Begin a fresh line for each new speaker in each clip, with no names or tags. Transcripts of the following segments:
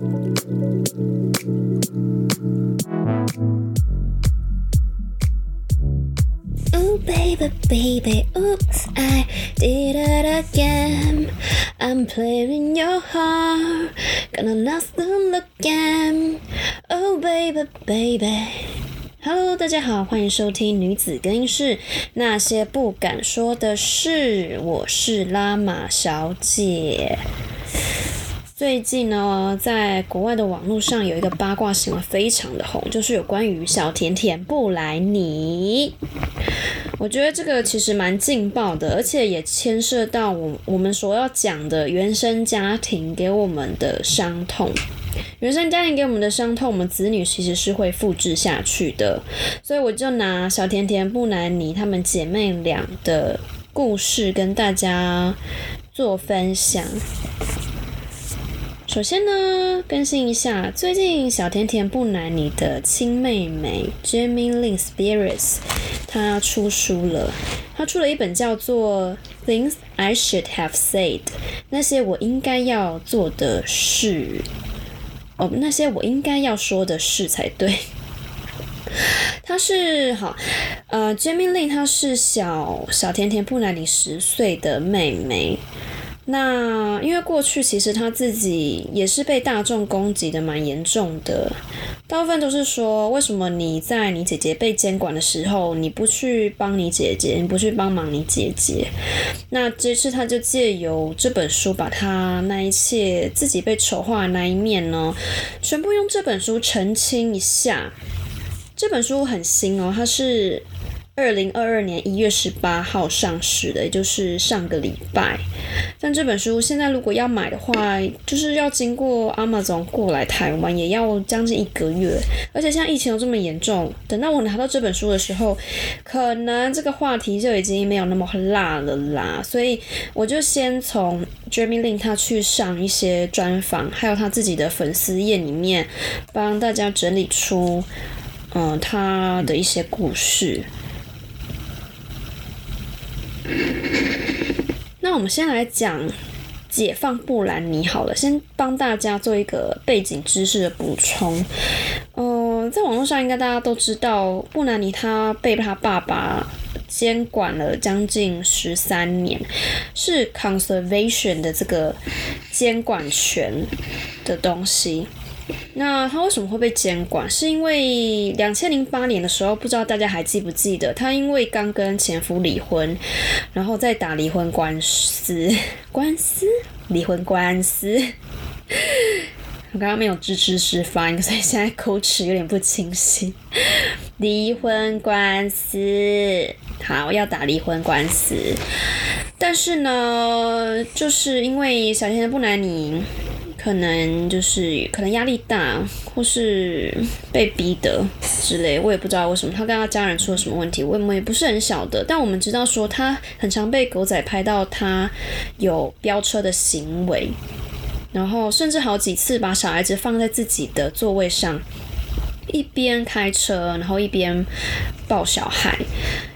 Oh baby, baby, oops, I did it again. I'm playing your heart, gonna lose them again. Oh, baby, baby. Hello，大家好，欢迎收听女子更衣室那些不敢说的事。我是拉玛小姐。最近呢，在国外的网络上有一个八卦新闻非常的红，就是有关于小甜甜布莱尼。我觉得这个其实蛮劲爆的，而且也牵涉到我我们所要讲的原生家庭给我们的伤痛。原生家庭给我们的伤痛，我们子女其实是会复制下去的。所以我就拿小甜甜布兰妮她们姐妹俩的故事跟大家做分享。首先呢，更新一下，最近小甜甜布兰妮的亲妹妹 Jamie Lynn Spears，她出书了。她出了一本叫做《Things I Should Have Said》，那些我应该要做的事。哦，那些我应该要说的事才对。她是好，呃，Jamie Lynn，她是小小甜甜布兰妮十岁的妹妹。那因为过去其实他自己也是被大众攻击的蛮严重的，大部分都是说为什么你在你姐姐被监管的时候，你不去帮你姐姐，你不去帮忙你姐姐。那这次他就借由这本书，把他那一切自己被丑化的那一面呢，全部用这本书澄清一下。这本书很新哦，它是。二零二二年一月十八号上市的，也就是上个礼拜。但这本书现在如果要买的话，就是要经过 Amazon 过来台湾，也要将近一个月。而且像疫情又这么严重，等到我拿到这本书的时候，可能这个话题就已经没有那么辣了啦。所以我就先从 Jeremy Lin 他去上一些专访，还有他自己的粉丝页里面，帮大家整理出嗯他的一些故事。那我们先来讲解放布兰妮好了，先帮大家做一个背景知识的补充。嗯，在网络上应该大家都知道，布兰妮她被她爸爸监管了将近十三年，是 conservation 的这个监管权的东西。那他为什么会被监管？是因为两千零八年的时候，不知道大家还记不记得，他因为刚跟前夫离婚，然后再打离婚官司，官司，离婚官司。我刚刚没有支持释发音，所以现在口齿有点不清晰。离婚官司，好，要打离婚官司。但是呢，就是因为小甜甜布兰妮。可能就是可能压力大，或是被逼的之类，我也不知道为什么他跟他家人出了什么问题，我们也不是很晓得。但我们知道说他很常被狗仔拍到他有飙车的行为，然后甚至好几次把小孩子放在自己的座位上，一边开车，然后一边抱小孩。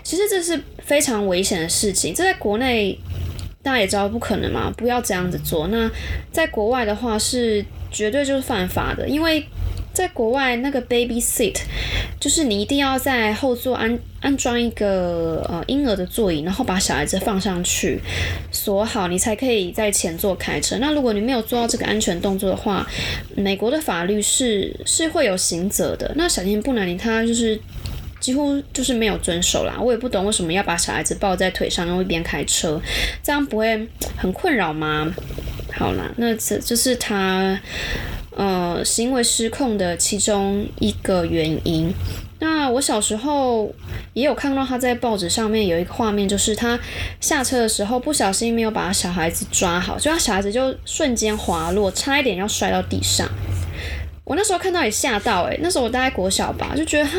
其实这是非常危险的事情，这在国内。大家也知道不可能嘛，不要这样子做。那在国外的话是绝对就是犯法的，因为在国外那个 baby seat 就是你一定要在后座安安装一个呃婴儿的座椅，然后把小孩子放上去锁好，你才可以在前座开车。那如果你没有做到这个安全动作的话，美国的法律是是会有刑责的。那小天布兰妮他就是。几乎就是没有遵守啦，我也不懂为什么要把小孩子抱在腿上，然后一边开车，这样不会很困扰吗？好啦，那这就是他呃行为失控的其中一个原因。那我小时候也有看到他在报纸上面有一个画面，就是他下车的时候不小心没有把小孩子抓好，就他小孩子就瞬间滑落，差一点要摔到地上。我那时候看到也吓到诶，那时候我大概国小吧，就觉得哈，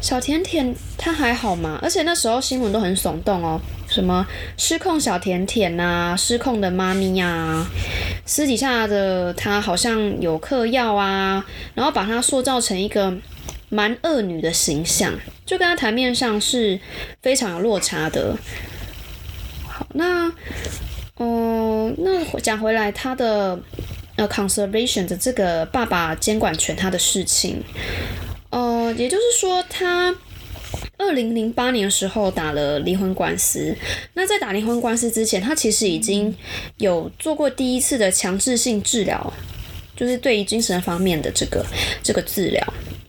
小甜甜她还好吗？而且那时候新闻都很耸动哦，什么失控小甜甜呐，失控的妈咪呀，私底下的她好像有嗑药啊，然后把她塑造成一个蛮恶女的形象，就跟她台面上是非常有落差的。好，那哦，那讲回来，她的。呃 conservation 的这个爸爸监管权他的事情。呃，也就是说，他二零零八年的时候打了离婚官司。那在打离婚官司之前，他其实已经有做过第一次的强制性治疗，就是对于精神方面的这个这个治疗。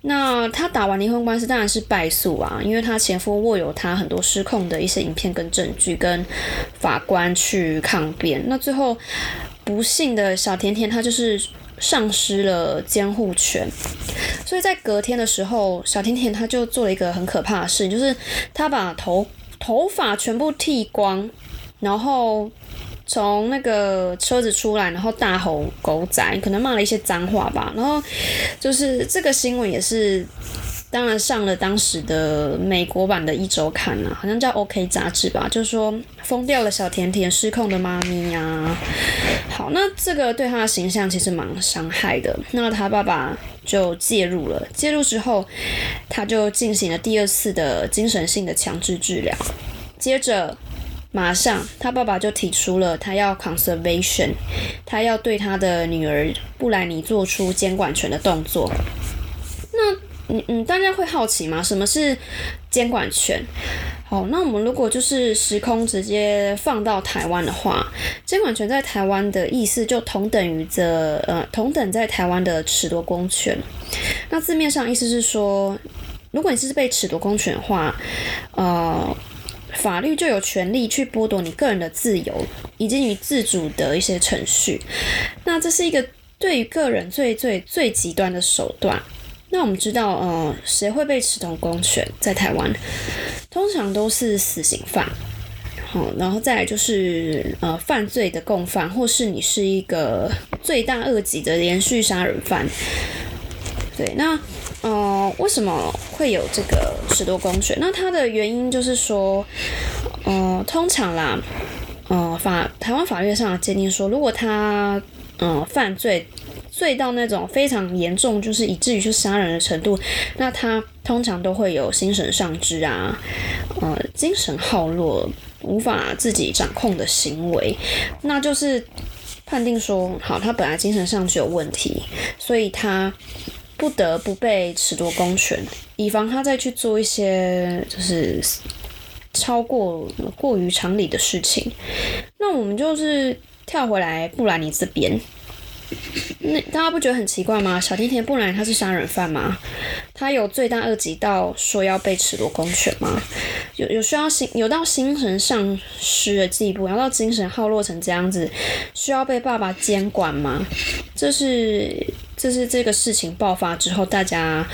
那他打完离婚官司当然是败诉啊，因为他前夫握有他很多失控的一些影片跟证据，跟法官去抗辩。那最后不幸的小甜甜，她就是。丧失了监护权，所以在隔天的时候，小甜甜她就做了一个很可怕的事，就是她把头头发全部剃光，然后从那个车子出来，然后大吼狗仔，可能骂了一些脏话吧，然后就是这个新闻也是。当然上了当时的美国版的一周刊啊，好像叫 OK 杂志吧，就是说疯掉了小甜甜失控的妈咪呀。好，那这个对他的形象其实蛮伤害的。那他爸爸就介入了，介入之后，他就进行了第二次的精神性的强制治疗。接着，马上他爸爸就提出了他要 conservation，他要对他的女儿布莱尼做出监管权的动作。那。嗯嗯，大家会好奇吗？什么是监管权？好，那我们如果就是时空直接放到台湾的话，监管权在台湾的意思就同等于这呃同等在台湾的褫夺公权。那字面上意思是说，如果你是被褫夺公权的话，呃，法律就有权利去剥夺你个人的自由以及你自主的一些程序。那这是一个对于个人最最最极端的手段。那我们知道，呃，谁会被持同公权？在台湾，通常都是死刑犯。好，然后再来就是呃，犯罪的共犯，或是你是一个罪大恶极的连续杀人犯。对，那呃，为什么会有这个褫夺公权？那它的原因就是说，呃，通常啦，呃，法台湾法律上鉴定说，如果他嗯犯罪。罪到那种非常严重，就是以至于去杀人的程度，那他通常都会有心神丧志啊，呃，精神耗弱，无法自己掌控的行为，那就是判定说，好，他本来精神上就有问题，所以他不得不被褫夺公权，以防他再去做一些就是超过过于常理的事情。那我们就是跳回来布兰妮这边。那大家不觉得很奇怪吗？小甜甜布兰他是杀人犯吗？他有罪大恶极到说要被褫夺公权吗？有有需要心有到精神丧失的地步，要到精神耗落成这样子，需要被爸爸监管吗？这是这是这个事情爆发之后，大家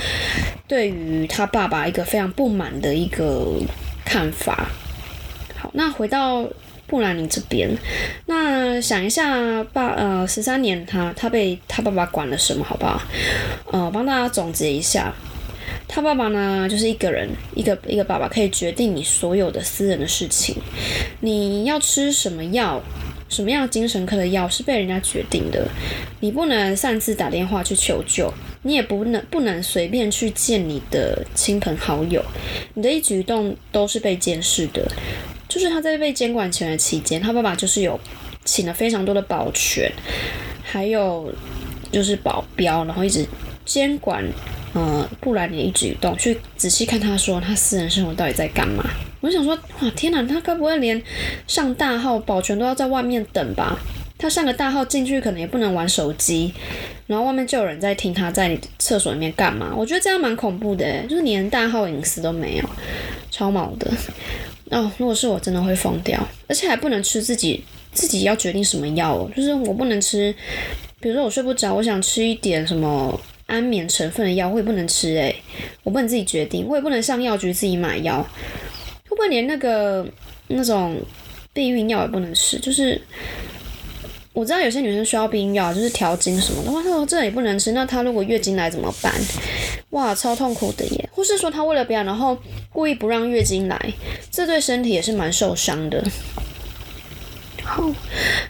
对于他爸爸一个非常不满的一个看法。好，那回到。布兰妮这边，那想一下，爸呃十三年他他被他爸爸管了什么，好不好？呃，帮大家总结一下，他爸爸呢就是一个人，一个一个爸爸可以决定你所有的私人的事情，你要吃什么药，什么样精神科的药是被人家决定的，你不能擅自打电话去求救，你也不能不能随便去见你的亲朋好友，你的一举一动都是被监视的。就是他在被监管权的期间，他爸爸就是有请了非常多的保全，还有就是保镖，然后一直监管呃布兰妮的一举一动，去仔细看他说他私人生活到底在干嘛。我想说，哇天哪，他该不会连上大号保全都要在外面等吧？他上个大号进去可能也不能玩手机，然后外面就有人在听他在厕所里面干嘛？我觉得这样蛮恐怖的，就是连大号隐私都没有，超毛的。哦，如果是我，真的会疯掉，而且还不能吃自己自己要决定什么药，就是我不能吃，比如说我睡不着，我想吃一点什么安眠成分的药，我也不能吃诶，我不能自己决定，我也不能上药局自己买药，会不会连那个那种避孕药也不能吃？就是。我知道有些女生需要避孕药，就是调经什么的。哇，她说这也不能吃，那她如果月经来怎么办？哇，超痛苦的耶！或是说她为了不要，然后故意不让月经来，这对身体也是蛮受伤的。好，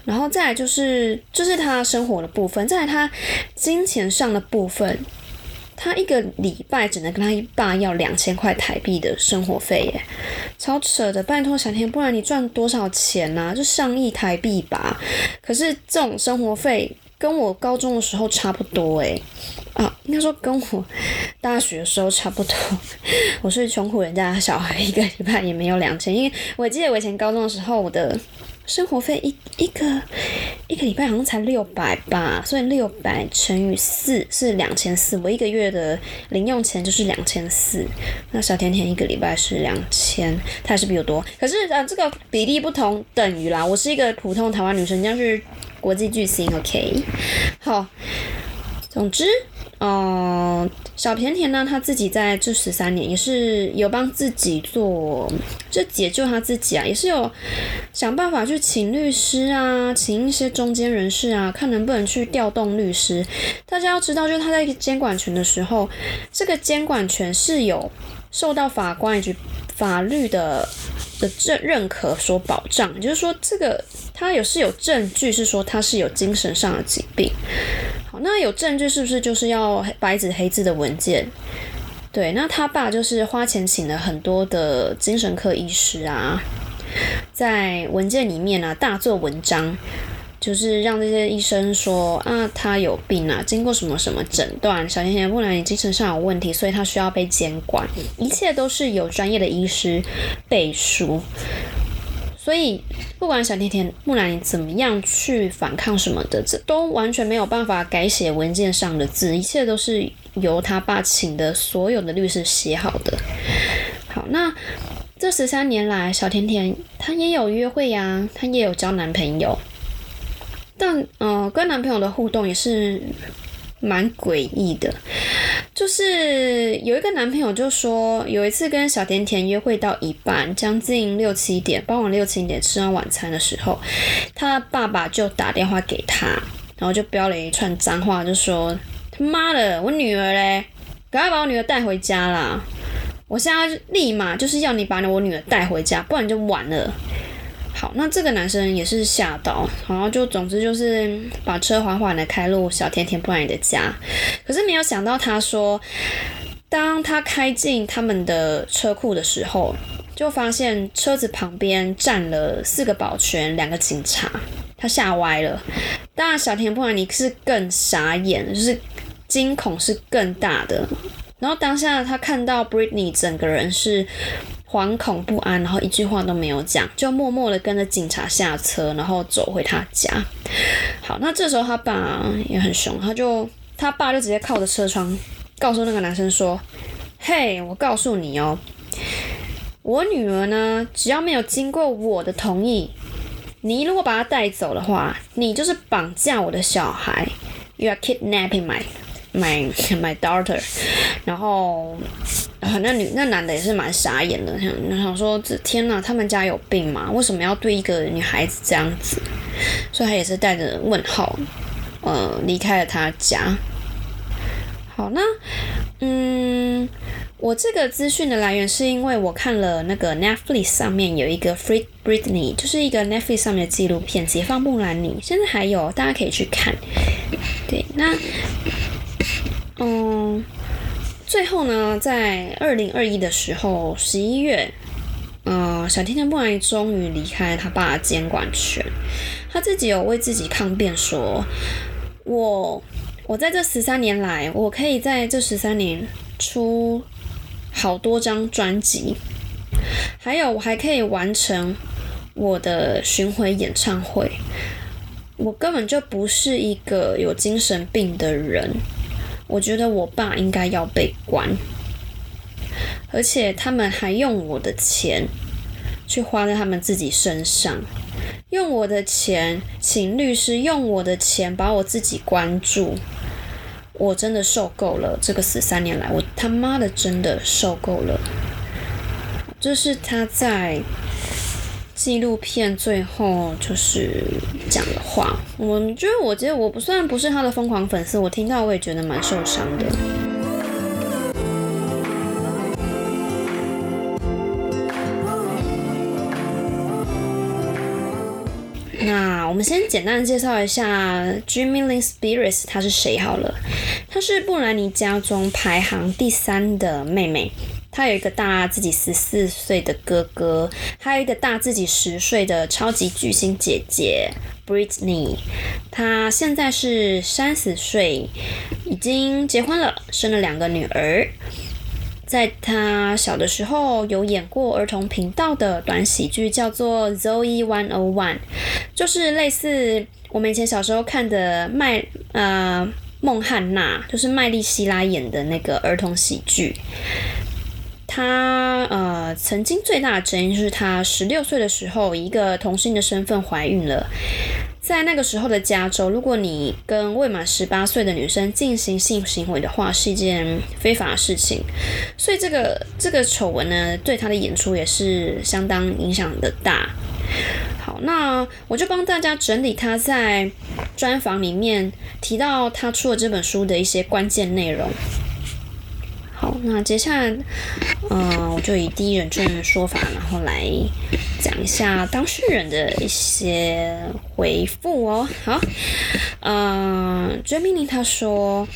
然后再来就是，这是她生活的部分，再来她金钱上的部分。他一个礼拜只能跟他爸要两千块台币的生活费耶，超扯的！拜托小天，不然你赚多少钱呢？就上亿台币吧。可是这种生活费跟我高中的时候差不多诶。啊，应该说跟我大学的时候差不多。我是穷苦人家的小孩，一个礼拜也没有两千，因为我记得我以前高中的时候，我的。生活费一一个一个礼拜好像才六百吧，所以六百乘以四是两千四。我一个月的零用钱就是两千四。那小甜甜一个礼拜是两千，她还是比我多。可是啊，这个比例不同等于啦。我是一个普通台湾女生，你要是国际巨星，OK？好，总之。哦，小甜甜呢，他自己在这十三年也是有帮自己做，就解救他自己啊，也是有想办法去请律师啊，请一些中间人士啊，看能不能去调动律师。大家要知道，就是他在监管权的时候，这个监管权是有受到法官以及法律的的认认可所保障，就是说这个他有是有证据是说他是有精神上的疾病。那有证据是不是就是要白纸黑字的文件？对，那他爸就是花钱请了很多的精神科医师啊，在文件里面呢大做文章，就是让这些医生说啊他有病啊，经过什么什么诊断，小甜甜不然你精神上有问题，所以他需要被监管，一切都是有专业的医师背书。所以，不管小甜甜、木兰怎么样去反抗什么的，这都完全没有办法改写文件上的字，一切都是由他爸请的所有的律师写好的。好，那这十三年来，小甜甜她也有约会呀，她也有交男朋友，但嗯，跟男朋友的互动也是。蛮诡异的，就是有一个男朋友就说，有一次跟小甜甜约会到一半，将近六七点，傍晚六七点吃完晚餐的时候，他爸爸就打电话给他，然后就飙了一串脏话，就说他妈的，我女儿嘞，赶快把我女儿带回家啦！我现在立马就是要你把我女儿带回家，不然就完了。好，那这个男生也是吓到，然后就总之就是把车缓缓的开入小甜甜布莱的家，可是没有想到，他说，当他开进他们的车库的时候，就发现车子旁边站了四个保全，两个警察，他吓歪了。当然，小甜甜布兰妮是更傻眼，就是惊恐是更大的。然后当下他看到 Britney 整个人是。惶恐不安，然后一句话都没有讲，就默默的跟着警察下车，然后走回他家。好，那这时候他爸也很凶，他就他爸就直接靠着车窗，告诉那个男生说：“嘿，我告诉你哦，我女儿呢，只要没有经过我的同意，你如果把她带走的话，你就是绑架我的小孩，You are kidnapping my my my daughter。”然后。啊，那女那男的也是蛮傻眼的，想想说，这天呐，他们家有病吗？为什么要对一个女孩子这样子？所以他也是带着问号，呃，离开了他家。好，那嗯，我这个资讯的来源是因为我看了那个 Netflix 上面有一个 Free Britney，就是一个 Netflix 上面的纪录片《解放木兰妮》，现在还有，大家可以去看。对，那。最后呢，在二零二一的时候，十一月，呃，小甜甜布莱终于离开他爸的监管权，他自己有为自己抗辩说：“我，我在这十三年来，我可以在这十三年出好多张专辑，还有我还可以完成我的巡回演唱会，我根本就不是一个有精神病的人。”我觉得我爸应该要被关，而且他们还用我的钱去花在他们自己身上，用我的钱请律师，用我的钱把我自己关住。我真的受够了，这个十三年来，我他妈的真的受够了。这是他在。纪录片最后就是讲的话，我觉得，我觉得我不算不是他的疯狂粉丝，我听到我也觉得蛮受伤的。那我们先简单介绍一下 Jimmy Lin Spears，他是谁好了？他是布兰妮家中排行第三的妹妹。他有一个大自己十四岁的哥哥，还有一个大自己十岁的超级巨星姐姐 Britney，她现在是三十岁，已经结婚了，生了两个女儿。在她小的时候，有演过儿童频道的短喜剧，叫做《Zoe One O One》，就是类似我们以前小时候看的麦呃孟汉娜，就是麦莉希拉演的那个儿童喜剧。她呃曾经最大的争议就是她十六岁的时候，一个同性的身份怀孕了。在那个时候的加州，如果你跟未满十八岁的女生进行性行为的话，是一件非法的事情。所以这个这个丑闻呢，对她的演出也是相当影响的大。好，那我就帮大家整理她在专访里面提到她出了这本书的一些关键内容。那接下来，嗯，我就以第一人称的说法，然后来讲一下当事人的一些回复哦。好，嗯，追命令他说，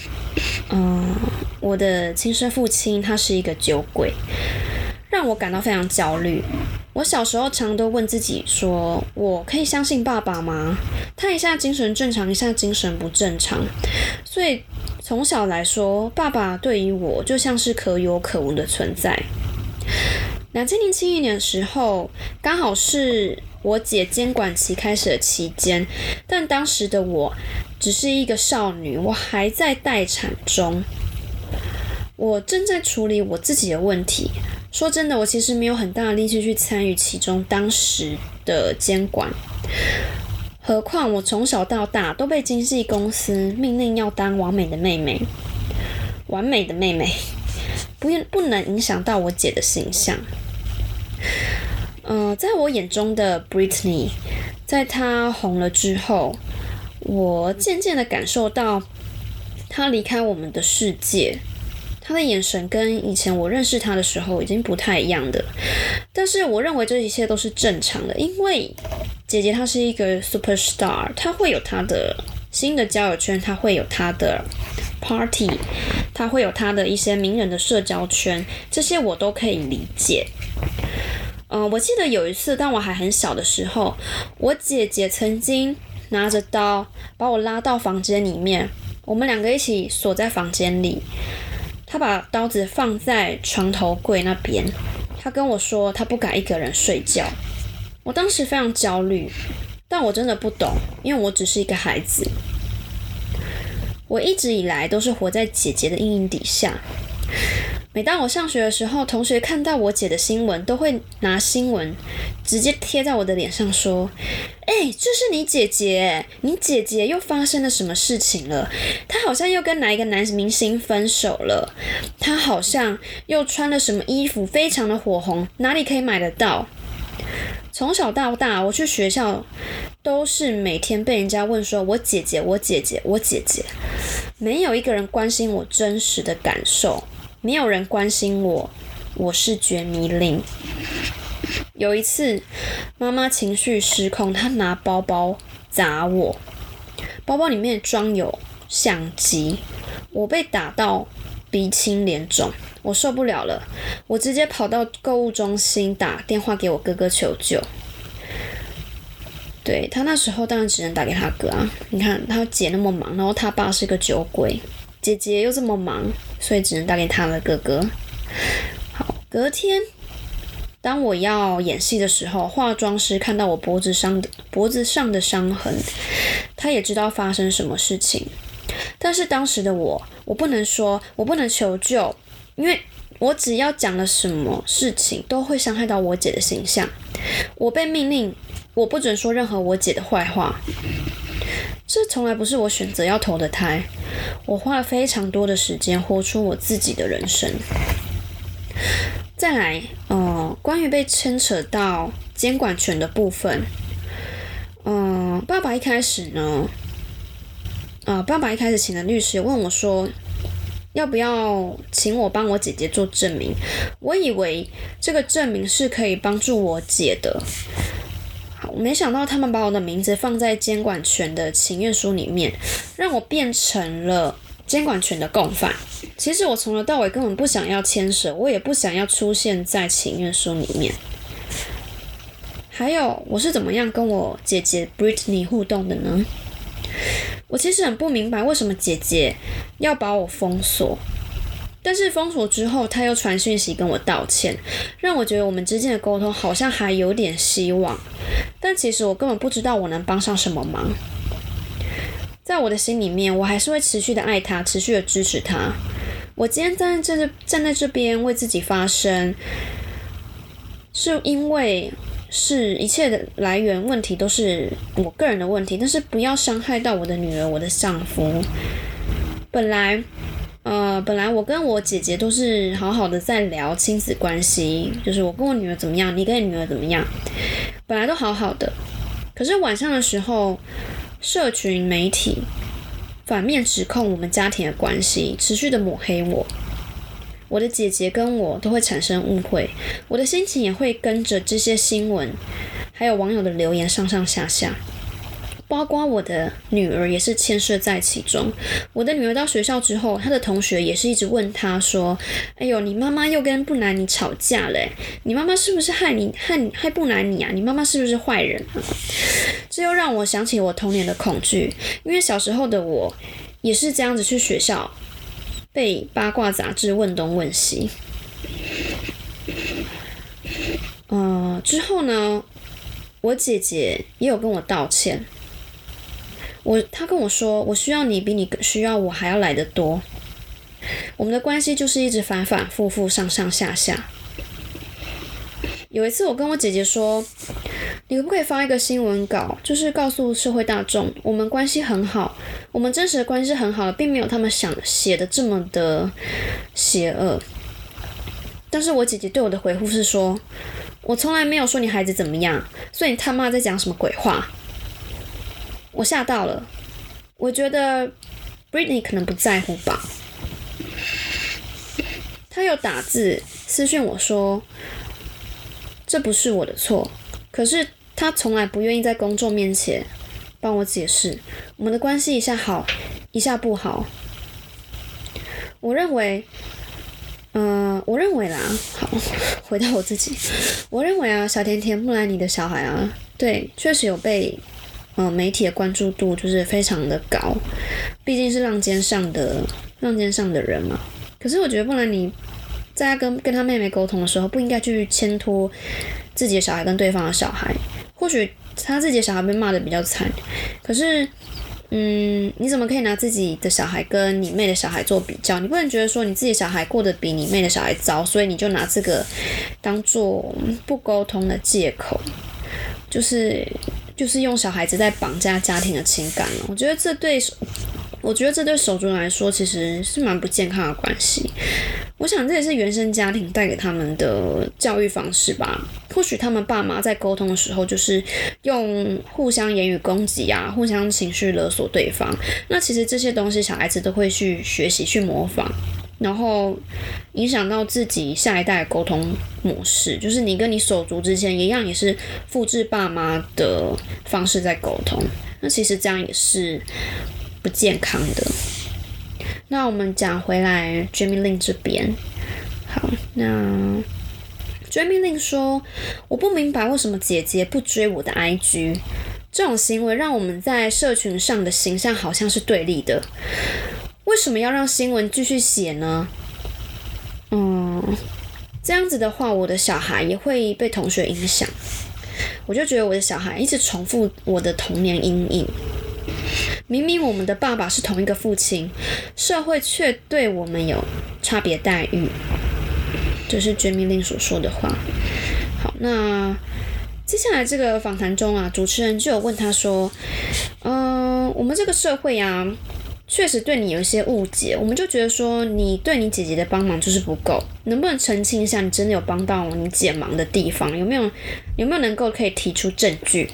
嗯，我的亲生父亲他是一个酒鬼，让我感到非常焦虑。我小时候常都问自己说，我可以相信爸爸吗？他一下精神正常，一下精神不正常，所以。从小来说，爸爸对于我就像是可有可无的存在。两千零七年的时候，刚好是我姐监管期开始的期间，但当时的我只是一个少女，我还在待产中，我正在处理我自己的问题。说真的，我其实没有很大的力气去参与其中当时的监管。何况我从小到大都被经纪公司命令要当完美的妹妹，完美的妹妹，不不能影响到我姐的形象。嗯，在我眼中的 Britney，在她红了之后，我渐渐的感受到她离开我们的世界。她的眼神跟以前我认识她的时候已经不太一样的，但是我认为这一切都是正常的，因为姐姐她是一个 super star，她会有她的新的交友圈，她会有她的 party，她会有她的一些名人的社交圈，这些我都可以理解。嗯，我记得有一次当我还很小的时候，我姐姐曾经拿着刀把我拉到房间里面，我们两个一起锁在房间里。她把刀子放在床头柜那边，她跟我说她不敢一个人睡觉。我当时非常焦虑，但我真的不懂，因为我只是一个孩子。我一直以来都是活在姐姐的阴影底下。每当我上学的时候，同学看到我姐的新闻，都会拿新闻直接贴在我的脸上，说：“哎，这是你姐姐，你姐姐又发生了什么事情了？她好像又跟哪一个男明星分手了？她好像又穿了什么衣服，非常的火红，哪里可以买得到？”从小到大，我去学校都是每天被人家问说：“我姐姐，我姐姐，我姐姐。”没有一个人关心我真实的感受。没有人关心我，我是绝迷令。有一次，妈妈情绪失控，她拿包包砸我，包包里面装有相机，我被打到鼻青脸肿，我受不了了，我直接跑到购物中心打电话给我哥哥求救。对他那时候当然只能打给他哥啊，你看他姐那么忙，然后他爸是个酒鬼。姐姐又这么忙，所以只能打给他的哥哥。好，隔天当我要演戏的时候，化妆师看到我脖子上的脖子上的伤痕，他也知道发生什么事情。但是当时的我，我不能说，我不能求救，因为我只要讲了什么事情，都会伤害到我姐的形象。我被命令，我不准说任何我姐的坏话。这从来不是我选择要投的胎，我花了非常多的时间活出我自己的人生。再来，呃，关于被牵扯到监管权的部分，嗯，爸爸一开始呢，啊，爸爸一开始请的律师问我说，要不要请我帮我姐姐做证明？我以为这个证明是可以帮助我姐的。好没想到他们把我的名字放在监管权的请愿书里面，让我变成了监管权的共犯。其实我从头到尾根本不想要牵涉，我也不想要出现在请愿书里面。还有我是怎么样跟我姐姐 Britney 互动的呢？我其实很不明白为什么姐姐要把我封锁，但是封锁之后，她又传讯息跟我道歉，让我觉得我们之间的沟通好像还有点希望。但其实我根本不知道我能帮上什么忙。在我的心里面，我还是会持续的爱她，持续的支持她。我今天站在这站在这边为自己发声，是因为。是一切的来源问题都是我个人的问题，但是不要伤害到我的女儿、我的丈夫。本来，呃，本来我跟我姐姐都是好好的在聊亲子关系，就是我跟我女儿怎么样，你跟你女儿怎么样，本来都好好的。可是晚上的时候，社群媒体反面指控我们家庭的关系，持续的抹黑我。我的姐姐跟我都会产生误会，我的心情也会跟着这些新闻，还有网友的留言上上下下，包括我的女儿也是牵涉在其中。我的女儿到学校之后，她的同学也是一直问她说：“哎呦，你妈妈又跟布兰妮吵架了，你妈妈是不是害你害你害布兰妮啊？你妈妈是不是坏人啊？”这又让我想起我童年的恐惧，因为小时候的我也是这样子去学校。被八卦杂志问东问西，呃，之后呢，我姐姐也有跟我道歉。我她跟我说，我需要你比你需要我还要来得多。我们的关系就是一直反反复复，上上下下。有一次，我跟我姐姐说。你可不可以发一个新闻稿，就是告诉社会大众，我们关系很好，我们真实的关系很好，并没有他们想写的这么的邪恶。但是我姐姐对我的回复是说，我从来没有说你孩子怎么样，所以你他妈在讲什么鬼话？我吓到了，我觉得 Britney 可能不在乎吧。他有打字私讯我说，这不是我的错，可是。他从来不愿意在公众面前帮我解释，我们的关系一下好，一下不好。我认为，嗯，我认为啦，好，回到我自己，我认为啊，小甜甜木兰妮的小孩啊，对，确实有被，嗯，媒体的关注度就是非常的高，毕竟是浪尖上的浪尖上的人嘛。可是我觉得木兰妮在他跟跟他妹妹沟通的时候，不应该去牵拖自己的小孩跟对方的小孩。或许他自己的小孩被骂的比较惨，可是，嗯，你怎么可以拿自己的小孩跟你妹的小孩做比较？你不能觉得说你自己小孩过得比你妹的小孩糟，所以你就拿这个当做不沟通的借口，就是就是用小孩子在绑架家庭的情感了。我觉得这对。我觉得这对手足来说其实是蛮不健康的关系。我想这也是原生家庭带给他们的教育方式吧。或许他们爸妈在沟通的时候就是用互相言语攻击啊，互相情绪勒索对方。那其实这些东西小孩子都会去学习、去模仿，然后影响到自己下一代沟通模式。就是你跟你手足之间一样，也是复制爸妈的方式在沟通。那其实这样也是。不健康的。那我们讲回来，Jamie Lin 这边，好，那 Jamie Lin 说，我不明白为什么姐姐不追我的 IG，这种行为让我们在社群上的形象好像是对立的。为什么要让新闻继续写呢？嗯，这样子的话，我的小孩也会被同学影响。我就觉得我的小孩一直重复我的童年阴影。明明我们的爸爸是同一个父亲，社会却对我们有差别待遇，这是绝命令所说的话。好，那接下来这个访谈中啊，主持人就有问他说：“嗯，我们这个社会啊，确实对你有一些误解，我们就觉得说你对你姐姐的帮忙就是不够，能不能澄清一下，你真的有帮到你姐忙的地方？有没有有没有能够可以提出证据？”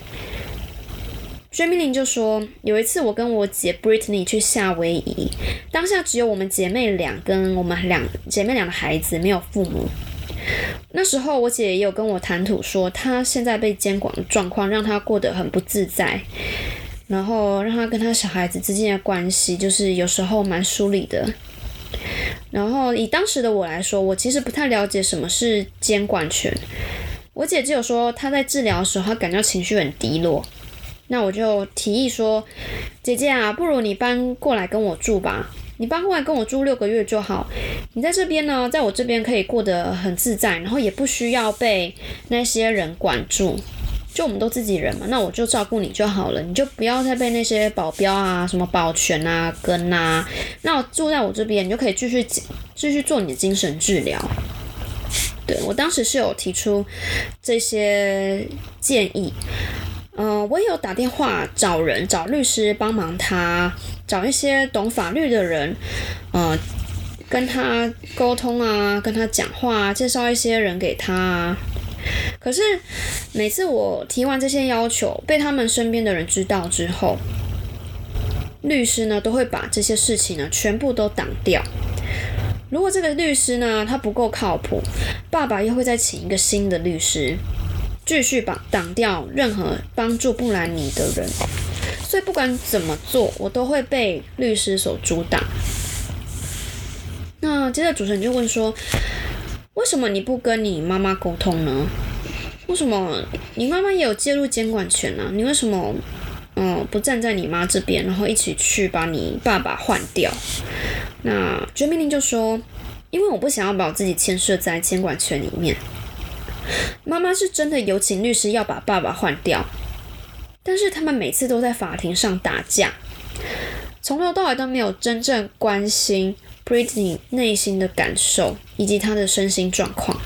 薛明玲就说：“有一次，我跟我姐 Brittany 去夏威夷，当下只有我们姐妹俩跟我们两姐妹俩的孩子，没有父母。那时候，我姐也有跟我谈吐说，她现在被监管的状况让她过得很不自在，然后让她跟她小孩子之间的关系就是有时候蛮疏离的。然后以当时的我来说，我其实不太了解什么是监管权。”我姐只有说她在治疗的时候，她感到情绪很低落。那我就提议说，姐姐啊，不如你搬过来跟我住吧。你搬过来跟我住六个月就好。你在这边呢，在我这边可以过得很自在，然后也不需要被那些人管住。就我们都自己人嘛，那我就照顾你就好了，你就不要再被那些保镖啊、什么保全啊跟啊。那我住在我这边，你就可以继续继续做你的精神治疗。对我当时是有提出这些建议。嗯，我也有打电话找人，找律师帮忙他，找一些懂法律的人，呃，跟他沟通啊，跟他讲话啊，介绍一些人给他。可是每次我提完这些要求，被他们身边的人知道之后，律师呢都会把这些事情呢全部都挡掉。如果这个律师呢他不够靠谱，爸爸又会再请一个新的律师。继续把挡掉任何帮助布兰妮的人，所以不管怎么做，我都会被律师所阻挡。那接着主持人就问说：“为什么你不跟你妈妈沟通呢？为什么你妈妈也有介入监管权呢？你为什么嗯不站在你妈这边，然后一起去把你爸爸换掉？”那绝命令就说：“因为我不想要把我自己牵涉在监管权里面。”妈妈是真的有请律师要把爸爸换掉，但是他们每次都在法庭上打架，从头到尾都没有真正关心 Britney 内心的感受以及她的身心状况。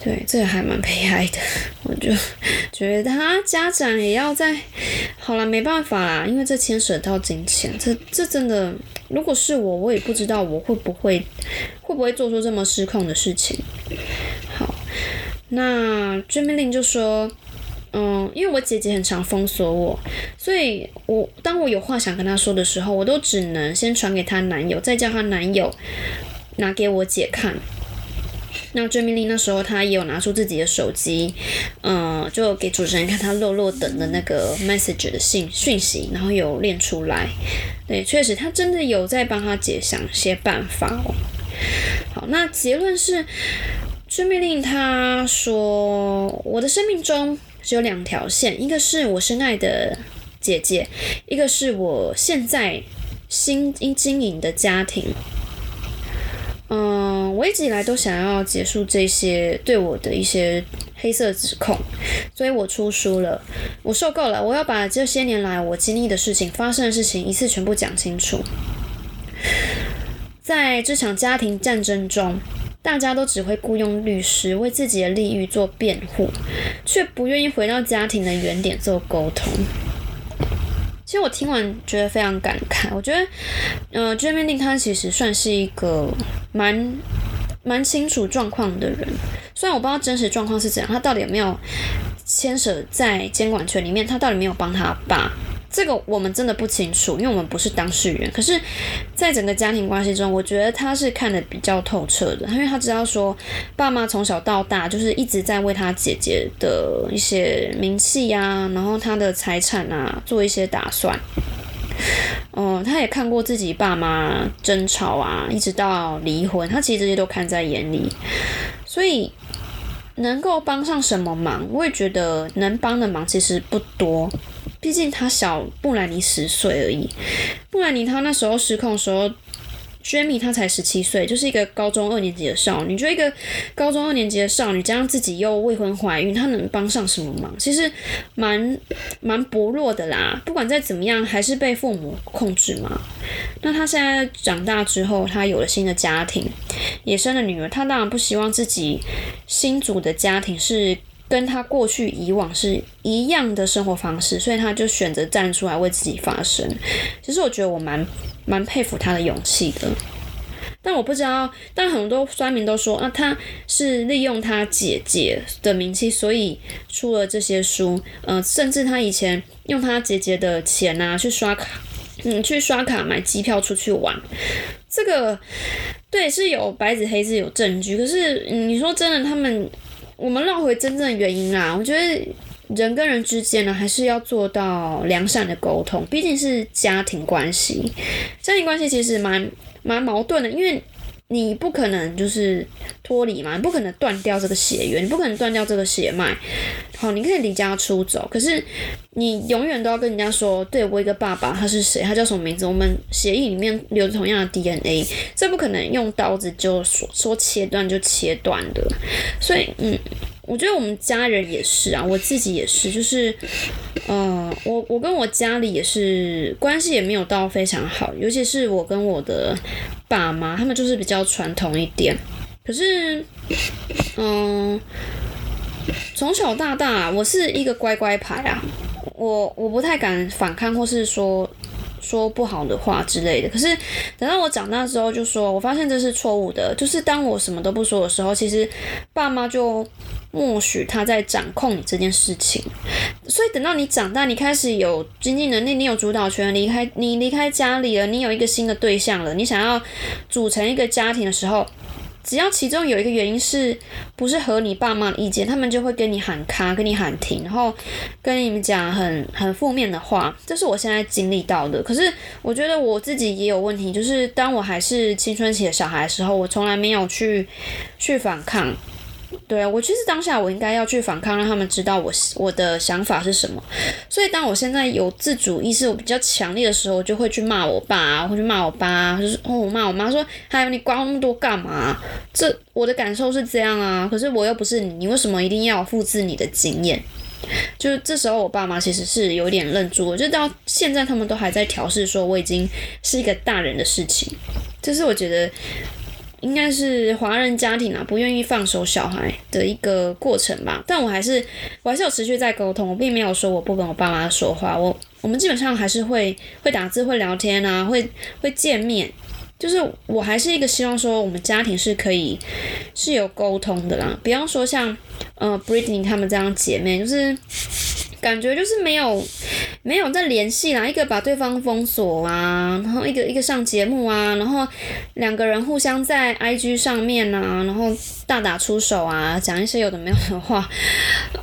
对，这个还蛮悲哀的，我就觉得他家长也要在，好了，没办法啦，因为这牵涉到金钱，这这真的，如果是我，我也不知道我会不会会不会做出这么失控的事情。好，那追命令就说，嗯，因为我姐姐很常封锁我，所以我当我有话想跟她说的时候，我都只能先传给她男友，再叫她男友拿给我姐看。那追命令那时候，她也有拿出自己的手机，嗯，就给主持人看她落落等的那个 message 的信讯息，然后有练出来。对，确实他真的有在帮他姐想些办法哦。好，那结论是，追命令他说，我的生命中只有两条线，一个是我深爱的姐姐，一个是我现在新经营的家庭。嗯，我一直以来都想要结束这些对我的一些黑色指控，所以我出书了。我受够了，我要把这些年来我经历的事情、发生的事情一次全部讲清楚。在这场家庭战争中，大家都只会雇佣律师为自己的利益做辩护，却不愿意回到家庭的原点做沟通。其实我听完觉得非常感慨。我觉得，呃 j a m i e 他其实算是一个蛮蛮清楚状况的人。虽然我不知道真实状况是怎样，他到底有没有牵涉在监管权里面，他到底没有帮他爸。这个我们真的不清楚，因为我们不是当事人。可是，在整个家庭关系中，我觉得他是看得比较透彻的，因为他知道说，爸妈从小到大就是一直在为他姐姐的一些名气呀，然后他的财产啊做一些打算。嗯，他也看过自己爸妈争吵啊，一直到离婚，他其实这些都看在眼里，所以能够帮上什么忙，我也觉得能帮的忙其实不多。毕竟他小布兰妮十岁而已，布兰妮她那时候失控的时候，Jamie 她才十七岁，就是一个高中二年级的少女。就一个高中二年级的少女，加上自己又未婚怀孕，她能帮上什么忙？其实蛮蛮薄弱的啦。不管再怎么样，还是被父母控制嘛。那她现在长大之后，她有了新的家庭，也生了女儿。她当然不希望自己新组的家庭是。跟他过去以往是一样的生活方式，所以他就选择站出来为自己发声。其实我觉得我蛮蛮佩服他的勇气的。但我不知道，但很多酸民都说啊，他是利用他姐姐的名气，所以出了这些书。嗯，甚至他以前用他姐姐的钱啊去刷卡，嗯，去刷卡买机票出去玩。这个对是有白纸黑字有证据，可是你说真的，他们。我们绕回真正的原因啊，我觉得人跟人之间呢，还是要做到良善的沟通，毕竟是家庭关系。家庭关系其实蛮蛮矛盾的，因为你不可能就是脱离嘛，你不可能断掉这个血缘，你不可能断掉这个血脉。好，你可以离家出走，可是你永远都要跟人家说，对我一个爸爸，他是谁，他叫什么名字？我们协议里面留着同样的 DNA，这不可能用刀子就说说切断就切断的。所以，嗯，我觉得我们家人也是啊，我自己也是，就是，嗯，我我跟我家里也是关系也没有到非常好，尤其是我跟我的。爸妈他们就是比较传统一点，可是，嗯，从小到大我是一个乖乖牌啊，我我不太敢反抗或是说说不好的话之类的。可是等到我长大之后，就说我发现这是错误的，就是当我什么都不说的时候，其实爸妈就。默许他在掌控你这件事情，所以等到你长大，你开始有经济能力，你有主导权，离开你离开家里了，你有一个新的对象了，你想要组成一个家庭的时候，只要其中有一个原因是不是和你爸妈的意见，他们就会跟你喊卡，跟你喊停，然后跟你们讲很很负面的话。这是我现在经历到的。可是我觉得我自己也有问题，就是当我还是青春期的小孩的时候，我从来没有去去反抗。对啊，我其实当下我应该要去反抗，让他们知道我我的想法是什么。所以当我现在有自主意识，我比较强烈的时候，我就会去骂我爸，会去骂我爸，就是哦，我骂我妈说，还有你管我那么多干嘛？这我的感受是这样啊，可是我又不是你，你为什么一定要复制你的经验？就是这时候我爸妈其实是有点愣住，就到现在他们都还在调试，说我已经是一个大人的事情，这是我觉得。应该是华人家庭啊，不愿意放手小孩的一个过程吧。但我还是，我还是有持续在沟通，我并没有说我不跟我爸妈说话。我我们基本上还是会 会打字、会聊天啊，会会见面。就是我还是一个希望说，我们家庭是可以是有沟通的啦。比方说像呃 Britney 他们这样姐妹，就是。感觉就是没有没有在联系啦，一个把对方封锁啊，然后一个一个上节目啊，然后两个人互相在 IG 上面啊，然后大打出手啊，讲一些有的没有的话，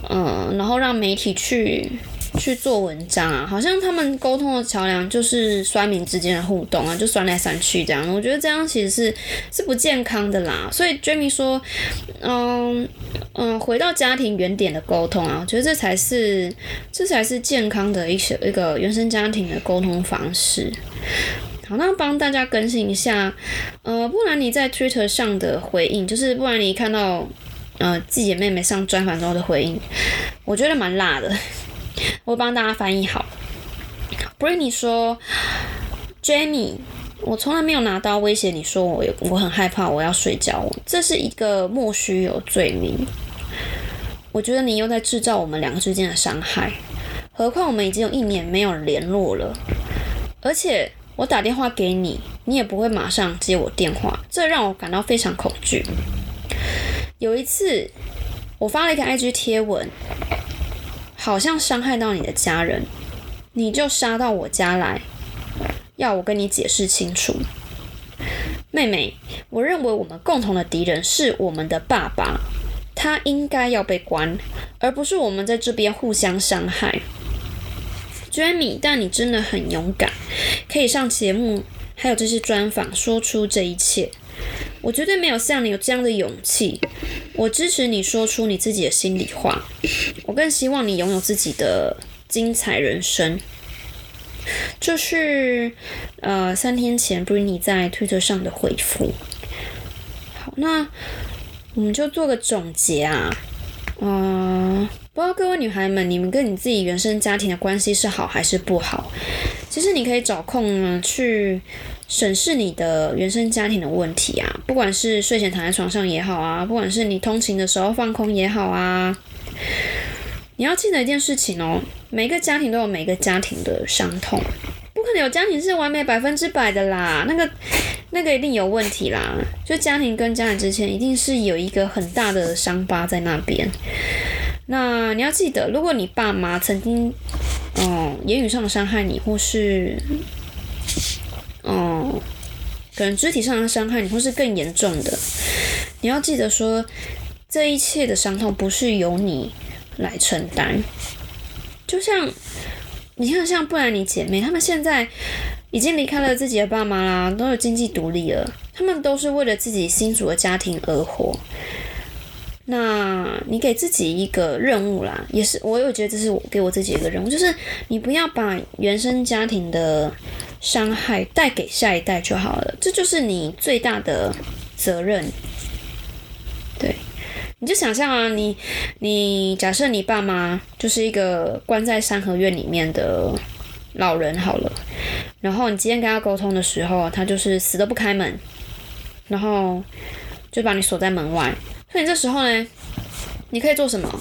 嗯，然后让媒体去。去做文章啊，好像他们沟通的桥梁就是酸民之间的互动啊，就酸来酸去这样。我觉得这样其实是是不健康的啦。所以 Jamie 说，嗯嗯，回到家庭原点的沟通啊，我觉得这才是这才是健康的一些一个原生家庭的沟通方式。好，那帮大家更新一下，呃，不然你在 Twitter 上的回应，就是不然你看到呃季姐妹妹上专访之后的回应，我觉得蛮辣的。我帮大家翻译好。Britney 说：“Jamie，我从来没有拿刀威胁你说我我很害怕我要睡觉，这是一个莫须有罪名。我觉得你又在制造我们两个之间的伤害。何况我们已经有一年没有联络了，而且我打电话给你，你也不会马上接我电话，这让我感到非常恐惧。有一次，我发了一个 IG 贴文。”好像伤害到你的家人，你就杀到我家来，要我跟你解释清楚。妹妹，我认为我们共同的敌人是我们的爸爸，他应该要被关，而不是我们在这边互相伤害。Jamie，但你真的很勇敢，可以上节目，还有这些专访，说出这一切。我绝对没有像你有这样的勇气。我支持你说出你自己的心里话。我更希望你拥有自己的精彩人生。这是呃，三天前 Britney 在推特上的回复。好，那我们就做个总结啊。嗯，不知道各位女孩们，你们跟你自己原生家庭的关系是好还是不好？其实你可以找空呢去。审视你的原生家庭的问题啊，不管是睡前躺在床上也好啊，不管是你通勤的时候放空也好啊，你要记得一件事情哦，每个家庭都有每个家庭的伤痛，不可能有家庭是完美百分之百的啦，那个那个一定有问题啦，就家庭跟家人之间一定是有一个很大的伤疤在那边。那你要记得，如果你爸妈曾经嗯言语上的伤害你，或是嗯，可能肢体上的伤害，你或是更严重的，你要记得说，这一切的伤痛不是由你来承担。就像你看，像布兰妮姐妹，她们现在已经离开了自己的爸妈啦，都有经济独立了，他们都是为了自己新组的家庭而活。那你给自己一个任务啦，也是我有觉得这是我给我自己一个任务，就是你不要把原生家庭的伤害带给下一代就好了，这就是你最大的责任。对，你就想象啊，你你假设你爸妈就是一个关在三合院里面的老人好了，然后你今天跟他沟通的时候，他就是死都不开门，然后就把你锁在门外。那你这时候呢？你可以做什么？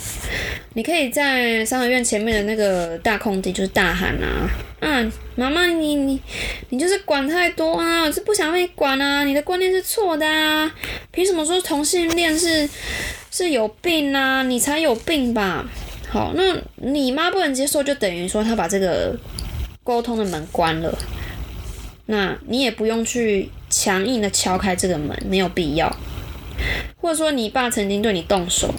你可以在三合院前面的那个大空地，就是大喊啊！嗯，妈妈，你你你就是管太多啊！我是不想被管啊！你的观念是错的啊！凭什么说同性恋是是有病啊？你才有病吧？好，那你妈不能接受，就等于说她把这个沟通的门关了。那你也不用去强硬的敲开这个门，没有必要。或者说你爸曾经对你动手，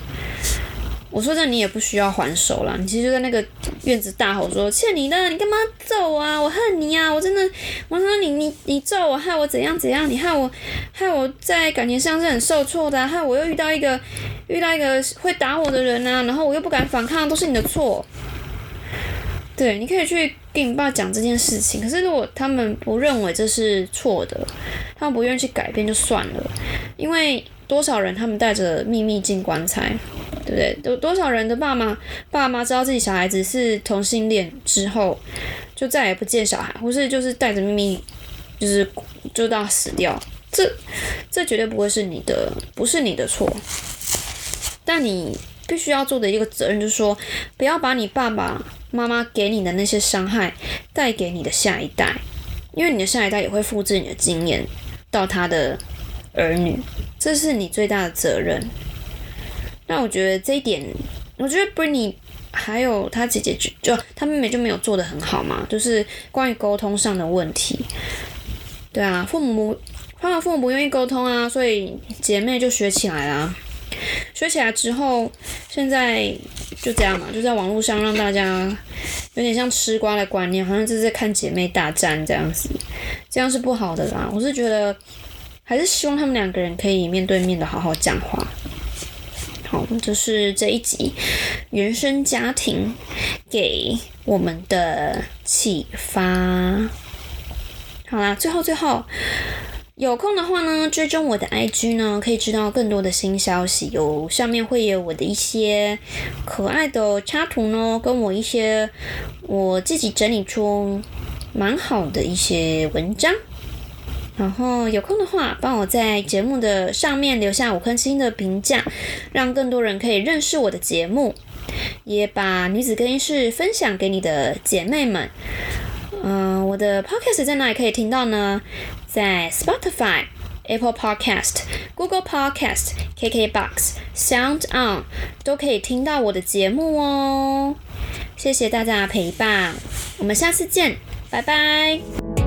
我说这你也不需要还手了。你其实就在那个院子大吼说：“欠你的，你干嘛揍我啊？我恨你啊！我真的，我说你你你揍我，害我怎样怎样？你害我害我在感情上是很受挫的，害我又遇到一个遇到一个会打我的人啊，然后我又不敢反抗，都是你的错。”对，你可以去跟你爸讲这件事情。可是如果他们不认为这是错的，他们不愿意去改变就算了，因为。多少人他们带着秘密进棺材，对不对？有多少人的爸妈、爸妈知道自己小孩子是同性恋之后，就再也不见小孩，或是就是带着秘密，就是就到死掉。这这绝对不会是你的，不是你的错。但你必须要做的一个责任就是说，不要把你爸爸妈妈给你的那些伤害带给你的下一代，因为你的下一代也会复制你的经验到他的儿女。这是你最大的责任。那我觉得这一点，我觉得 Britney 还有她姐姐就就她妹妹就没有做的很好嘛，就是关于沟通上的问题。对啊，父母他们父母不愿意沟通啊，所以姐妹就学起来啦。学起来之后，现在就这样嘛，就在网络上让大家有点像吃瓜的观念，好像这是在看姐妹大战这样子，这样是不好的啦。我是觉得。还是希望他们两个人可以面对面的好好讲话。好，这是这一集原生家庭给我们的启发。好啦，最后最后，有空的话呢，追踪我的 IG 呢，可以知道更多的新消息。有上面会有我的一些可爱的插图呢，跟我一些我自己整理出蛮好的一些文章。然后有空的话，帮我在节目的上面留下五颗星的评价，让更多人可以认识我的节目，也把女子更衣室分享给你的姐妹们。嗯，我的 podcast 在哪里可以听到呢？在 Spotify、Apple Podcast、Google Podcast、KKBox、Sound On 都可以听到我的节目哦。谢谢大家的陪伴，我们下次见，拜拜。